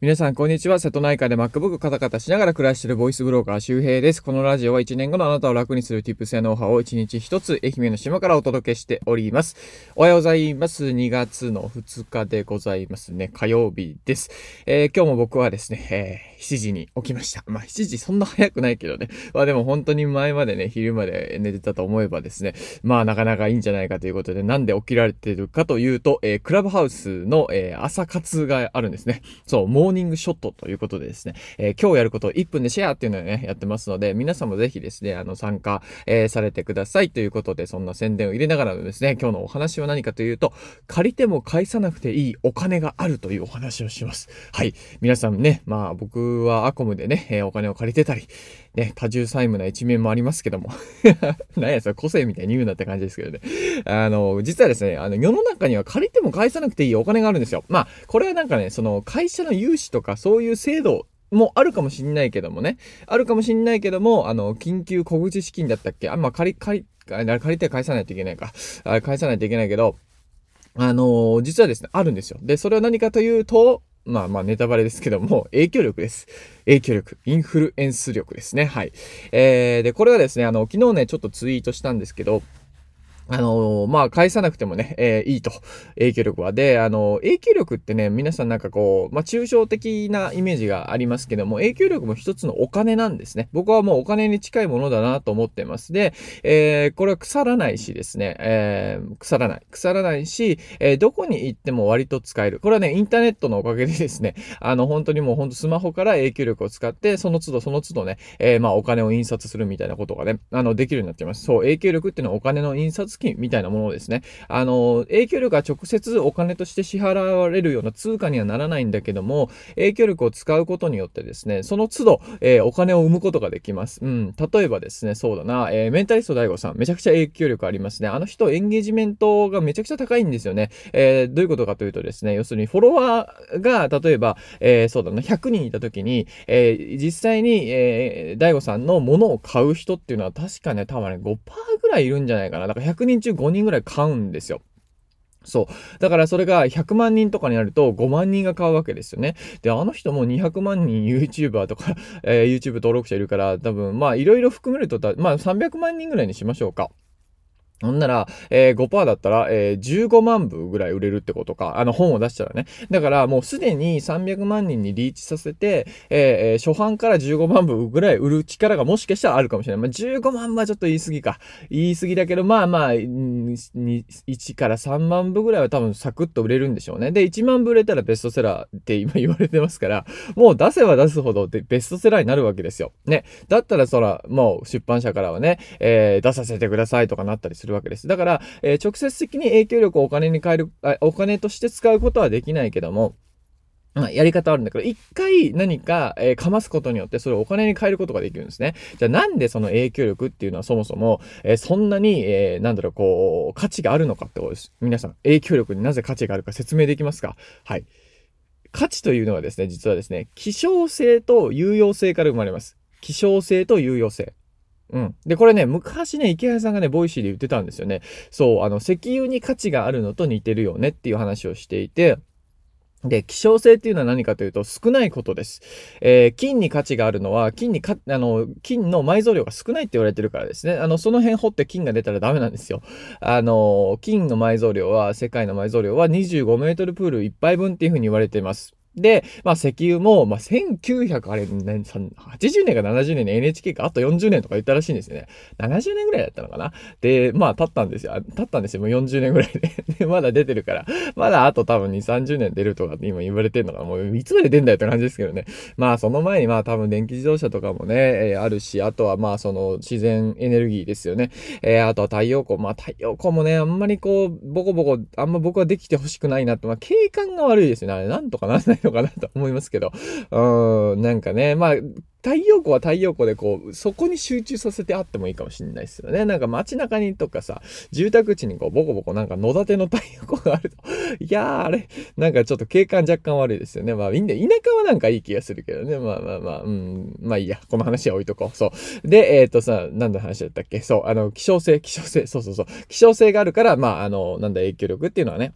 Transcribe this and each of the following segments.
皆さん、こんにちは。瀬戸内海で MacBook カタカタしながら暮らしているボイスブローカー周平です。このラジオは1年後のあなたを楽にする Tips やノウハウを1日1つ愛媛の島からお届けしております。おはようございます。2月の2日でございますね。火曜日です。えー、今日も僕はですね、えー、7時に起きました。まあ、7時そんな早くないけどね。まあでも本当に前までね、昼まで寝てたと思えばですね、まあなかなかいいんじゃないかということで、なんで起きられてるかというと、えー、クラブハウスの、え朝活があるんですね。そう、モーニングショットとということでですね、えー、今日やることを1分でシェアっていうのをね、やってますので、皆さんもぜひですね、あの、参加、えー、されてくださいということで、そんな宣伝を入れながらのですね、今日のお話は何かというと、借りても返さなくていいお金があるというお話をします。はい。皆さんね、まあ僕はアコムでね、えー、お金を借りてたり、ね、多重債務な一面もありますけども。何や、それ個性みたいに言うなって感じですけどね。あの、実はですね、あの、世の中には借りても返さなくていいお金があるんですよ。まあ、これはなんかね、その、会社の融資とかそういう制度もあるかもしんないけどもね。あるかもしんないけども、あの、緊急小口資金だったっけ？あんま借り、借り、借りて返さないといけないか。あ返さないといけないけど、あの、実はですね、あるんですよ。で、それは何かというと、まあまあネタバレですけども、影響力です。影響力。インフルエンス力ですね。はい。えー、で、これはですね、あの、昨日ね、ちょっとツイートしたんですけど、あの、まあ、返さなくてもね、えー、いいと。影響力は。で、あの、影響力ってね、皆さんなんかこう、まあ、抽象的なイメージがありますけども、影響力も一つのお金なんですね。僕はもうお金に近いものだなと思ってます。で、えこれは腐らないしですね、えー腐らない。腐らないし、えどこに行っても割と使える。これはね、インターネットのおかげでですね、あの、本当にもう本当スマホから影響力を使って、その都度その都度ね、えまあ、お金を印刷するみたいなことがね、あの、できるようになってます。そう、影響力っていうのはお金の印刷金みたいなものですね。あの、影響力が直接お金として支払われるような通貨にはならないんだけども、影響力を使うことによってですね、その都度、えー、お金を生むことができます。うん。例えばですね、そうだな、えー、メンタリスト DAIGO さん、めちゃくちゃ影響力ありますね。あの人、エンゲージメントがめちゃくちゃ高いんですよね。えー、どういうことかというとですね、要するにフォロワーが、例えば、え、そうだな、100人いた時に、え、実際に、えー、DAIGO さんのものを買う人っていうのは確かね、多分ね、5%ぐらいいるんじゃないかな。だから100人中5人ぐらい買うんですよ。そう。だからそれが100万人とかになると5万人が買うわけですよね。で、あの人も200万人 YouTuber とか、えー、YouTube 登録者いるから、多分、まあいろいろ含めると、まあ300万人ぐらいにしましょうか。ほんなら、えー、5%だったら、えー、15万部ぐらい売れるってことか。あの本を出したらね。だからもうすでに300万人にリーチさせて、えー、初版から15万部ぐらい売る力がもしかしたらあるかもしれない。まあ、15万部はちょっと言い過ぎか。言い過ぎだけど、まあまあ、1から3万部ぐらいは多分サクッと売れるんでしょうね。で、1万部売れたらベストセラーって今言われてますから、もう出せば出すほどでベストセラーになるわけですよ。ね。だったらそら、もう出版社からはね、えー、出させてくださいとかなったりするるわけです。だから、えー、直接的に影響力をお金に変える、お金として使うことはできないけども、まあ、やり方あるんだけど、一回何か、えー、かますことによってそれをお金に変えることができるんですね。じゃあなんでその影響力っていうのはそもそも、えー、そんなに、えー、なんだろう、こう、価値があるのかってことです。皆さん、影響力になぜ価値があるか説明できますか？はい。価値というのはですね、実はですね、希少性と有用性から生まれます。希少性と有用性。うん。で、これね、昔ね、イケハヤさんがね、 Voicy で言ってたんですよね。そう、あの、石油に価値があるのと似てるよねっていう話をしていて、で、希少性っていうのは何かというと少ないことです。えー、金に価値があるのは、金にか、あの、金の埋蔵量が少ないって言われてるからですね。あの、その辺掘って金が出たらダメなんですよ。あの、金の埋蔵量は、世界の埋蔵量は25メートルプール1杯分っていうふうに言われています。で、まあ、石油も、まあ、1900、あれ、80年か70年に NHK があと40年とか言ったらしいんですよね。70年ぐらいだったのかな？で、まあ、経ったんですよ。経ったんですよ。もう40年ぐらいで。で、まだ出てるから。まだあと多分2、30年出るとかって今言われてんのかな。もういつまで出んだよって感じですけどね。まあ、その前にまあ、多分電気自動車とかもね、えー、あるし、あとはまあ、その自然エネルギーですよね。えー、あとは太陽光。まあ、太陽光もね、あんまりこう、ボコボコ、あんま僕はできてほしくないなって、まあ、景観が悪いですよね。あれ、なんとかなんないのかなと思いますけど。うん、なんかね、まあ、太陽光は太陽光でこう、そこに集中させてあってもいいかもしれないですよね。なんか街中にとかさ、住宅地にこう、ボコボコなんか野立ての太陽光があると、いやーあれ、なんかちょっと景観若干悪いですよね。まあいいんだ田舎はなんかいい気がするけどね。まあまあまあ、うん、まあいいや、この話は置いとこう。そう。で、えっ、ー、とさ、何の話だったっけ？そう、あの、希少性、希少性、そうそうそう。希少性があるから、まあ、あの、なんだ、影響力っていうのはね、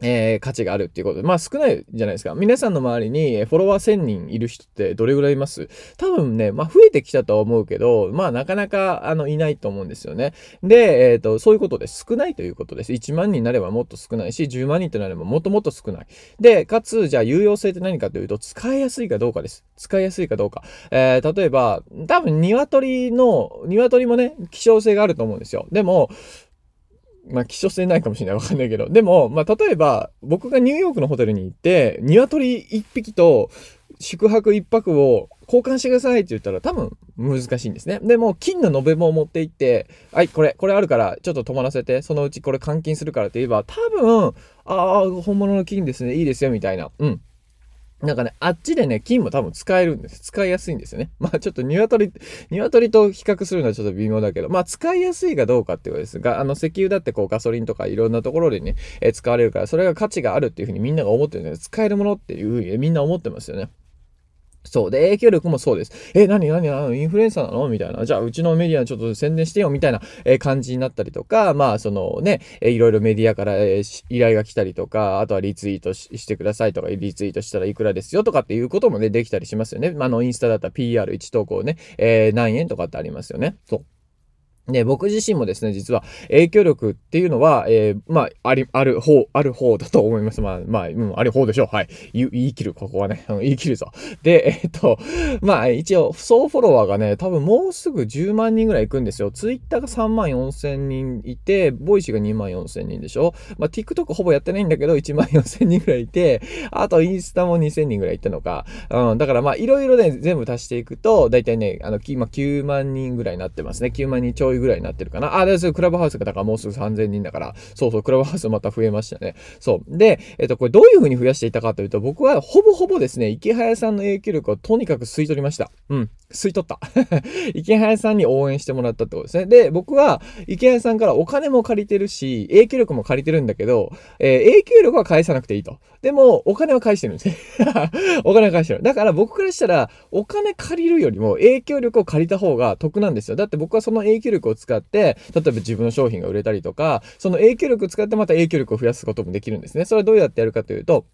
えー、価値があるっていうことで、まあ少ないじゃないですか。皆さんの周りにフォロワー1000人いる人ってどれぐらいいます？多分ね、まあ増えてきたとは思うけど、まあなかなかあのいないと思うんですよね。で、えっ、ー、と、そういうことで。少ないということです。1万人になればもっと少ないし、10万人となればもっともっと少ない。で、かつ、じゃあ有用性って何かというと、使いやすいかどうかです。使いやすいかどうか。えー、例えば、多分鶏の、鶏もね、希少性があると思うんですよ。でも、まあ、希少性ないかもしれない。わかんないけど。でも、まあ、例えば、僕がニューヨークのホテルに行って、鶏1匹と宿泊1泊を交換してくださいって言ったら多分難しいんですね。でも、金の延べ棒を持って行って、はい、これ、これあるからちょっと泊まらせて、そのうちこれ換金するからって言えば、多分、ああ、本物の金ですね、いいですよ、みたいな。うん。なんかね、あっちでね、金も多分使えるんです。使いやすいんですよね。まあちょっと鶏、鶏と比較するのはちょっと微妙だけど、まあ使いやすいかどうかっていうことですが、あの石油だってこうガソリンとかいろんなところでね、え、使われるから、それが価値があるっていうふうにみんなが思ってるんで、使えるものっていうふうにみんな思ってますよね。そう。で、影響力もそうです。え、なになにインフルエンサーなの？みたいな。じゃあ、うちのメディアちょっと宣伝してよみたいな、え感じになったりとか、まあ、そのね、えいろいろメディアから、え依頼が来たりとか、あとはリツイートしてくださいとか、リツイートしたらいくらですよとかっていうこともね、できたりしますよね。まあ、の、インスタだったら PR1 投稿ね、え、何円とかってありますよね。そう。で、僕自身もですね、実は影響力っていうのは、えー、まあ、あり、ある方、ある方だと思います。まあ、まあ、うん、ある方でしょう。はい。言い切る、ここはね。言い切るぞ。で、えっと、まあ、一応、総フォロワーがね、多分もうすぐ10万人ぐらい行くんですよ。ツイッターが3万4千人いて、 Voicy が2万4千人でしょ。まあ、TikTok ほぼやってないんだけど、1万4千人ぐらいいて、あとインスタも2千人ぐらい行ったのか。うん、だからまあ、いろいろね、全部足していくと、だいたいね、あの、今9万人ぐらいになってますね。9万人ちょいぐらいになってるかな。あ、でクラブハウスがだからもうすぐ3000人だから、そうそう、クラブハウスまた増えましたね。そう。で、えっと、これどういう風に増やしていたかというと、僕はほぼほぼですね、池早さんの影響力をとにかく吸い取りました。うん。吸い取った。池早さんに応援してもらったってことですね。で、僕は池早さんからお金も借りてるし、影響力も借りてるんだけど、えー、影響力は返さなくていいと。でも、お金は返してるんですね。お金は返してる。だから僕からしたら、お金借りるよりも影響力を借りた方が得なんですよ。だって僕はその影響力を使って、例えば自分の商品が売れたりとか、その影響力を使ってまた影響力を増やすこともできるんですね。それはどうやってやるかというと、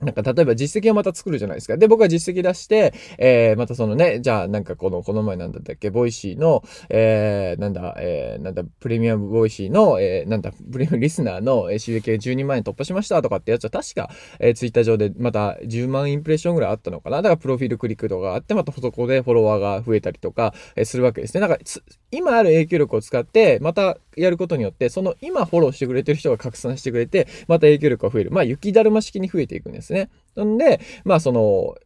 なんか、例えば実績をまた作るじゃないですか。で、僕は実績出して、えー、またそのね、じゃあ、なんかこの、この前なんだったっけ、ボイシーの、えー、なんだ、えー、なんだ、プレミアムボイシーの、えー、なんだ、プレミアムリスナーの収益が12万円突破しましたとかってやつは確か、えー、ツイッター上でまた10万インプレッションぐらいあったのかな。だから、プロフィールクリックとかあって、またそこでフォロワーが増えたりとか、えー、するわけですね。なんか、今ある影響力を使って、またやることによって、その今フォローしてくれてる人が拡散してくれて、また影響力が増える。まあ、雪だるま式に増えていくんですね。なんで、まあ、その、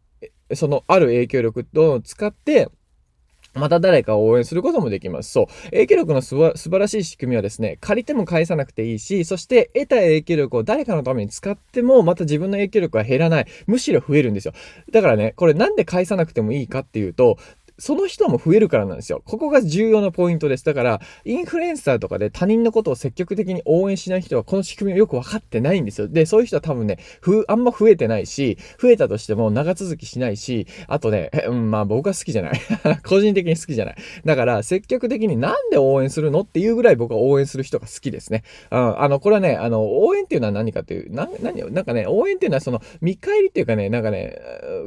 そのある影響力を使って、また誰かを応援することもできます。そう。影響力の素晴らしい仕組みはですね、借りても返さなくていいし、そして得た影響力を誰かのために使っても、また自分の影響力は減らない。むしろ増えるんですよ。だからね、これなんで返さなくてもいいかっていうと、その人も増えるからなんですよ。ここが重要なポイントです。だから、インフルエンサーとかで他人のことを積極的に応援しない人は、この仕組みをよく分かってないんですよ。で、そういう人は多分ね、ふ、あんま増えてないし、増えたとしても長続きしないし、あとね、うん、まあ僕は好きじゃない。個人的に好きじゃない。だから、積極的になんで応援するのっていうぐらい僕は応援する人が好きですね。うん、あの、これはね、あの、応援っていうのは何かっていう、な、何なんかね、応援っていうのはその、見返りっていうかね、なんかね、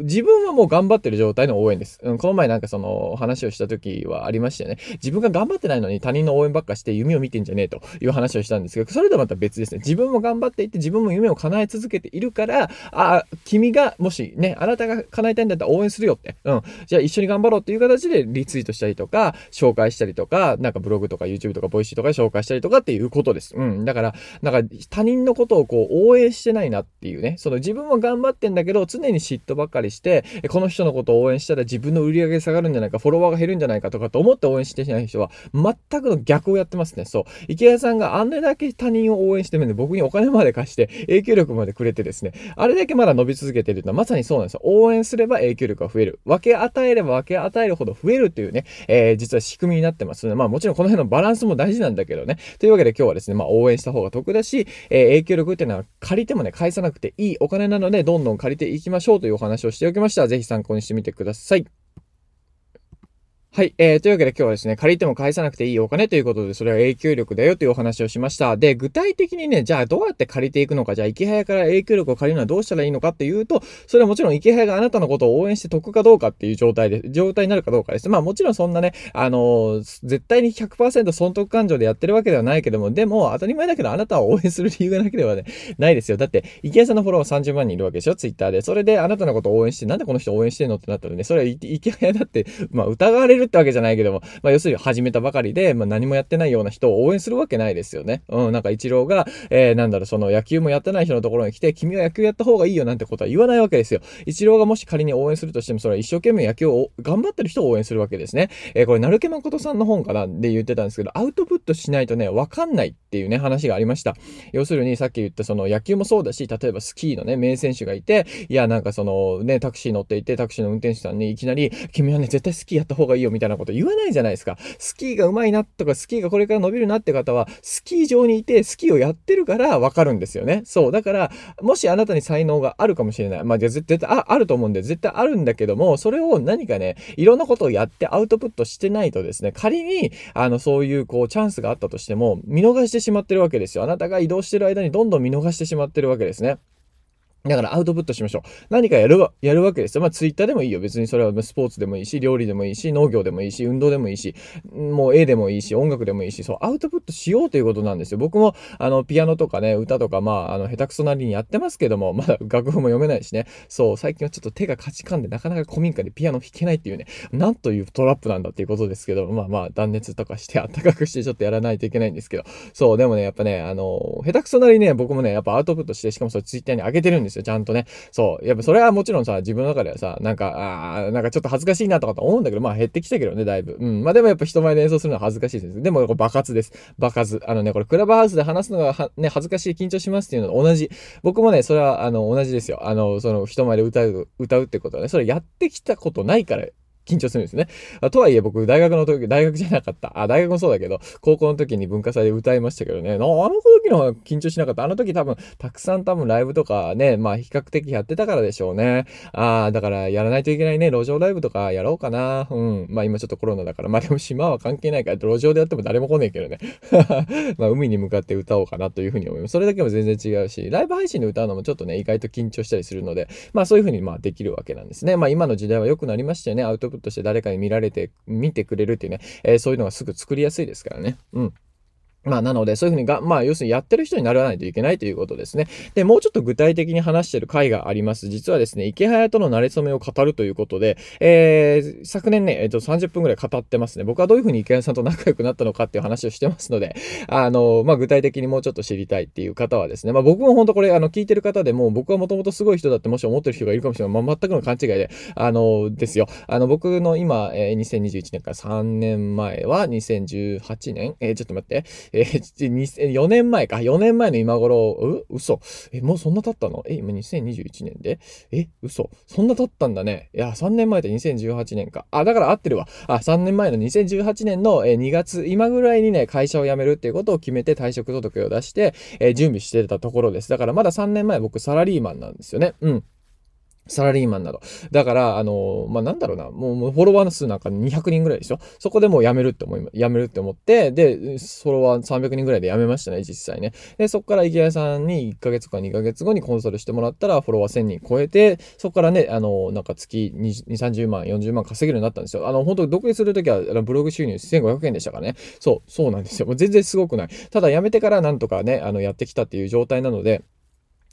自分はもう頑張ってる状態の応援です。うん、この前なんかその、話をした時はありましたよね。自分が頑張ってないのに他人の応援ばっかして夢を見てんじゃねえという話をしたんですけど、それとはまた別ですね。自分も頑張っていて自分も夢を叶え続けているから、あ、君がもしね、あなたが叶えたいんだったら応援するよって。うん。じゃあ一緒に頑張ろうっていう形でリツイートしたりとか、紹介したりとか、なんかブログとか YouTube とかボイシーとかで紹介したりとかっていうことです。うん。だから、なんか他人のことをこう応援してないなっていうね、その自分も頑張ってんだけど、常に嫉妬ばっかりして、この人のことを応援したら自分の売り上げ下がるんじゃないか、フォロワーが減るんじゃないかとかと思って応援してない人は、全くの逆をやってますね。そう。池早さんがあんなだけ他人を応援してるんで、僕にお金まで貸して、影響力までくれてですね、あれだけまだ伸び続けてるのはまさにそうなんですよ。応援すれば影響力が増える。分け与えれば分け与えるほど増えるっていうね、えー、実は仕組みになってますので、まあもちろんこの辺のバランスも大事なんだけどね。というわけで今日はですね、まあ応援した方が得だし、えー、影響力っていうのは借りてもね、返さなくていいお金なので、どんどん借りていきましょうというお話をしておきました。ぜひ参考にしてみてください。はい。えー、というわけで今日はですね、借りても返さなくていいお金ということで、それは影響力だよというお話をしました。で、具体的にね、じゃあどうやって借りていくのか、じゃあ池早から影響力を借りるのはどうしたらいいのかっていうと、それはもちろん池早があなたのことを応援して得かどうかっていう状態で、状態になるかどうかです。まあもちろんそんなね、あのー、絶対に100%損得感情でやってるわけではないけども、でも当たり前だけどあなたを応援する理由がなければね、ないですよ。だって、池早さんのフォロワー30万人いるわけでしょ、ツイッターで。それであなたのことを応援して、なんでこの人応援してんのってなったらね、それは池早だって、まあ疑われるってわけじゃないけども、まあ、要するに始めたばかりで、まあ、何もやってないような人を応援するわけないですよね。うん、なんか一郎が、えー、なんだろう、その野球もやってない人のところに来て、君は野球やった方がいいよなんてことは言わないわけですよ。一郎がもし仮に応援するとしても、それは一生懸命野球を頑張ってる人を応援するわけですね。えー、これ、なるけ誠さんの本かなで言ってたんですけど、アウトプットしないとね、わかんないっていうね、話がありました。要するに、さっき言ったその野球もそうだし、例えばスキーのね、名選手がいて、いや、なんかそのね、タクシー乗っていて、タクシーの運転手さんにいきなり、君はね、絶対スキーやった方がいいよみたいなこと言わないじゃないですか。スキーが上手いなとか、スキーがこれから伸びるなって方は、スキー場にいて、スキーをやってるからわかるんですよね。そう。だから、もしあなたに才能があるかもしれない。まあ、絶対あ、あると思うんで、絶対あるんだけども、それを何かね、いろんなことをやってアウトプットしてないとですね、仮に、あの、そういう、こう、チャンスがあったとしても、見逃してしまってるわけですよ。あなたが移動してる間にどんどん見逃してしまってるわけですね。だからアウトプットしましょう。何かやるわ、やるわけですよ。まあツイッターでもいいよ。別にそれはスポーツでもいいし、料理でもいいし、農業でもいいし、運動でもいいし、もう絵でもいいし、音楽でもいいし、そう、アウトプットしようということなんですよ。僕も、あの、ピアノとかね、歌とか、まあ、あの、下手くそなりにやってますけども、まだ楽譜も読めないしね。そう、最近はちょっと手がカチカンで、なかなか古民家でピアノ弾けないっていうね、なんというトラップなんだっていうことですけど、まあまあ、断熱とかして、暖かくしてちょっとやらないといけないんですけど、そう、でもね、やっぱね、あの、下手くそなりね、僕もね、やっぱアウトプットして、しかもそれツイッターに上げてるんですよ、ちゃんとね。そう。やっぱそれはもちろんさ、自分の中ではさ、なんか、ああ、なんかちょっと恥ずかしいなとかと思うんだけど、まあ減ってきたけどね、だいぶ。うん。まあでもやっぱ人前で演奏するのは恥ずかしいです。でもこれ爆発です。爆発。あのね、これクラブハウスで話すのが、ね、恥ずかしい、緊張しますっていうのと同じ。僕もね、それは、あの、同じですよ。あの、その人前で歌う、歌うってことはね、それやってきたことないから緊張するんですね。とはいえ僕、大学の時、大学じゃなかった。あ、大学もそうだけど、高校の時に文化祭で歌いましたけどね。あの時の方が緊張しなかった。あの時多分、たくさん多分ライブとかね、まあ比較的やってたからでしょうね。ああ、だからやらないといけないね。路上ライブとかやろうかな。うん。まあ今ちょっとコロナだから。まあでも島は関係ないから、路上でやっても誰も来ねえけどね。まあ海に向かって歌おうかなというふうに思います。それだけも全然違うし、ライブ配信で歌うのもちょっとね、意外と緊張したりするので、まあそういうふうにまあできるわけなんですね。まあ今の時代は良くなりましたよね。アウトプットして誰かに見られて、見てくれるっていうね、えー、そういうのがすぐ作りやすいですからね。うん。まあ、なので、そういうふうにが、まあ、要するにやってる人にならないといけないということですね。で、もうちょっと具体的に話してる回があります。実はですね、池早との馴れ初めを語るということで、えー、昨年ね、えっ、ー、と、30分くらい語ってますね。僕はどういうふうに池早さんと仲良くなったのかっていう話をしてますので、あの、まあ、具体的にもうちょっと知りたいっていう方はですね、まあ、僕も本当これ、あの、聞いてる方でも、僕はもともとすごい人だってもし思ってる人がいるかもしれない。まあ、全くの勘違いで、あの、ですよ。あの、僕の今、えー、2021年から3年前は2018年、えー、ちょっと待って、えー、4年前か。4年前の今頃、う嘘。え、もうそんな経ったの？え、今2021年で？え、嘘。そんな経ったんだね。いや、3年前って2018年か。あ、だから合ってるわ。あ、3年前の2018年の2月、今ぐらいにね、会社を辞めるっていうことを決めて退職届を出して、え準備してたところです。だからまだ3年前僕サラリーマンなんですよね。うん。サラリーマンなど。だから、あの、まあ、なんだろうな、もう、フォロワーの数なんか200人ぐらいでしょ？そこでもう辞めるって思い、辞めるって思って、で、フォロワー300人ぐらいで辞めましたね、実際ね。で、そこから池谷さんに1ヶ月か2ヶ月後にコンサルしてもらったら、フォロワー1000人超えて、そこからね、あの、なんか月2、30万、40万稼げるようになったんですよ。あの、本当独立するときは、ブログ収入1500円でしたからね。そう、そうなんですよ。もう全然すごくない。ただ辞めてからなんとかね、あの、やってきたっていう状態なので、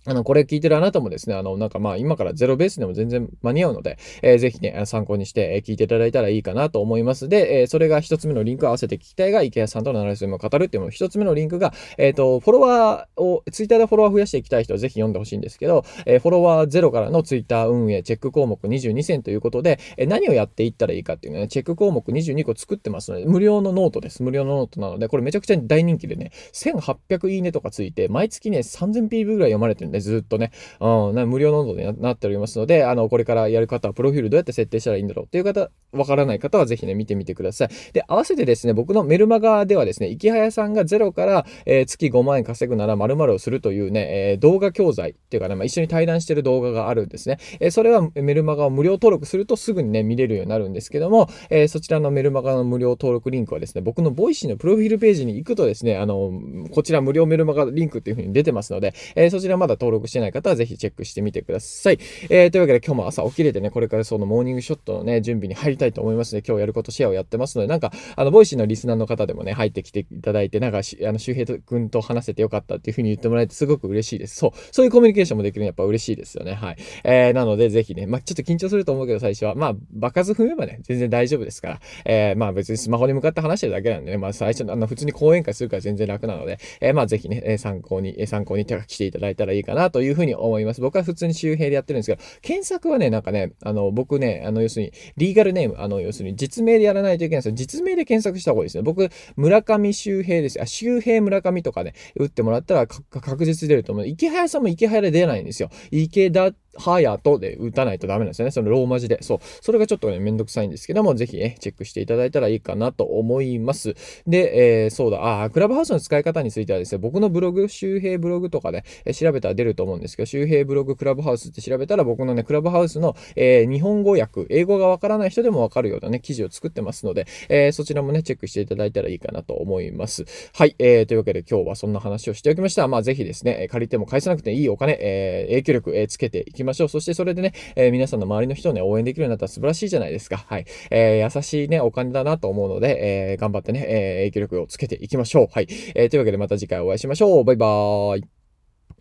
あの、これ聞いてるあなたもですね、あの、なんかまあ今からゼロベースでも全然間に合うので、えー、ぜひね、参考にして、え聞いていただいたらいいかなと思います。で、えー、それが一つ目のリンクを合わせて聞きたいが、池早さんとのナラスを語るっていうのも一つ目のリンクが、えっ、ー、と、フォロワーを、ツイッターでフォロワー増やしていきたい人はぜひ読んでほしいんですけど、えフォロワーゼロからのツイッター運営チェック項目22選ということで、え何をやっていったらいいかっていうね、チェック項目22個作ってますので、無料のノートです。無料のノートなので、これめちゃくちゃ大人気でね、1800いいねとかついて、毎月ね、3000PV ぐらい読まれてるんですで、ずっとね、うん、無料ノートになっておりますので、あの、これからやる方は、プロフィールどうやって設定したらいいんだろうっていう方、わからない方はぜひね、見てみてください。で、合わせてですね、僕のメルマガではですね、池早さんがゼロから、えー、月5万円稼ぐなら〇〇をするというね、えー、動画教材っていうかね、まあ、一緒に対談してる動画があるんですね。えー、それはメルマガを無料登録するとすぐにね、見れるようになるんですけども、えそちらのメルマガの無料登録リンクはですね、僕のボイシーのプロフィールページに行くとですね、あの、こちら無料メルマガリンクっていう風に出てますので、えそちらまだ登録してない方はぜひチェックしてみてください。えーというわけで今日も朝起きれてね、これからそのモーニングショットのね、準備に入りたいと思いますので、今日やることシェアをやってますので、なんか、あの、ボイシーのリスナーの方でもね、入ってきていただいて、なんか、あの、周平君と話せてよかったっていう風に言ってもらえてすごく嬉しいです。そう。そういうコミュニケーションもできるのやっぱ嬉しいですよね。はい。えー、なので、ぜひね、まあ、ちょっと緊張すると思うけど、最初は。まあ、場数踏めばね、全然大丈夫ですから。えー、まあ、別にスマホに向かって話してるだけなんでね、まあ、最初、あの、普通に講演会するから全然楽なので、えー、まあ、ぜひね、参考に、参考にして聞いていただいたらいいかなかなというふうに思います。僕は普通に周平でやってるんですけど、検索はね、なんかね、あの、僕ね、あの、要するに、 legal name、あの、要するに実名でやらないといけないんですよ。実名で検索した方がいいですね。僕、村上周平ですあ、周平村上とかね、打ってもらったら確実出ると思う。池早さんも池早で出ないんですよ。池田ハヤトで打たないとダメなんですよね。そのローマ字で。そう。それがちょっとね、めんどくさいんですけども、ぜひね、チェックしていただいたらいいかなと思います。で、えー、そうだ、あ、クラブハウスの使い方についてはですね、僕のブログ、周平ブログとかで、え調べたら出ると思うんですけど、周平ブログクラブハウスって調べたら、僕のね、クラブハウスの、えー、日本語訳、英語がわからない人でもわかるようなね、記事を作ってますので、えー、そちらもね、チェックしていただいたらいいかなと思います。はい、えー、というわけで今日はそんな話をしておきました。まあ、ぜひですね、借りても返さなくていいお金、えー、影響力、え、つけていききましょう。そしてそれでね、えー、皆さんの周りの人をね、応援できるようになったら素晴らしいじゃないですか。はい。えー、優しいね、お金だなと思うので、えー、頑張ってね、え、影響力をつけていきましょう。はい。え、というわけでまた次回お会いしましょう。バイバーイ。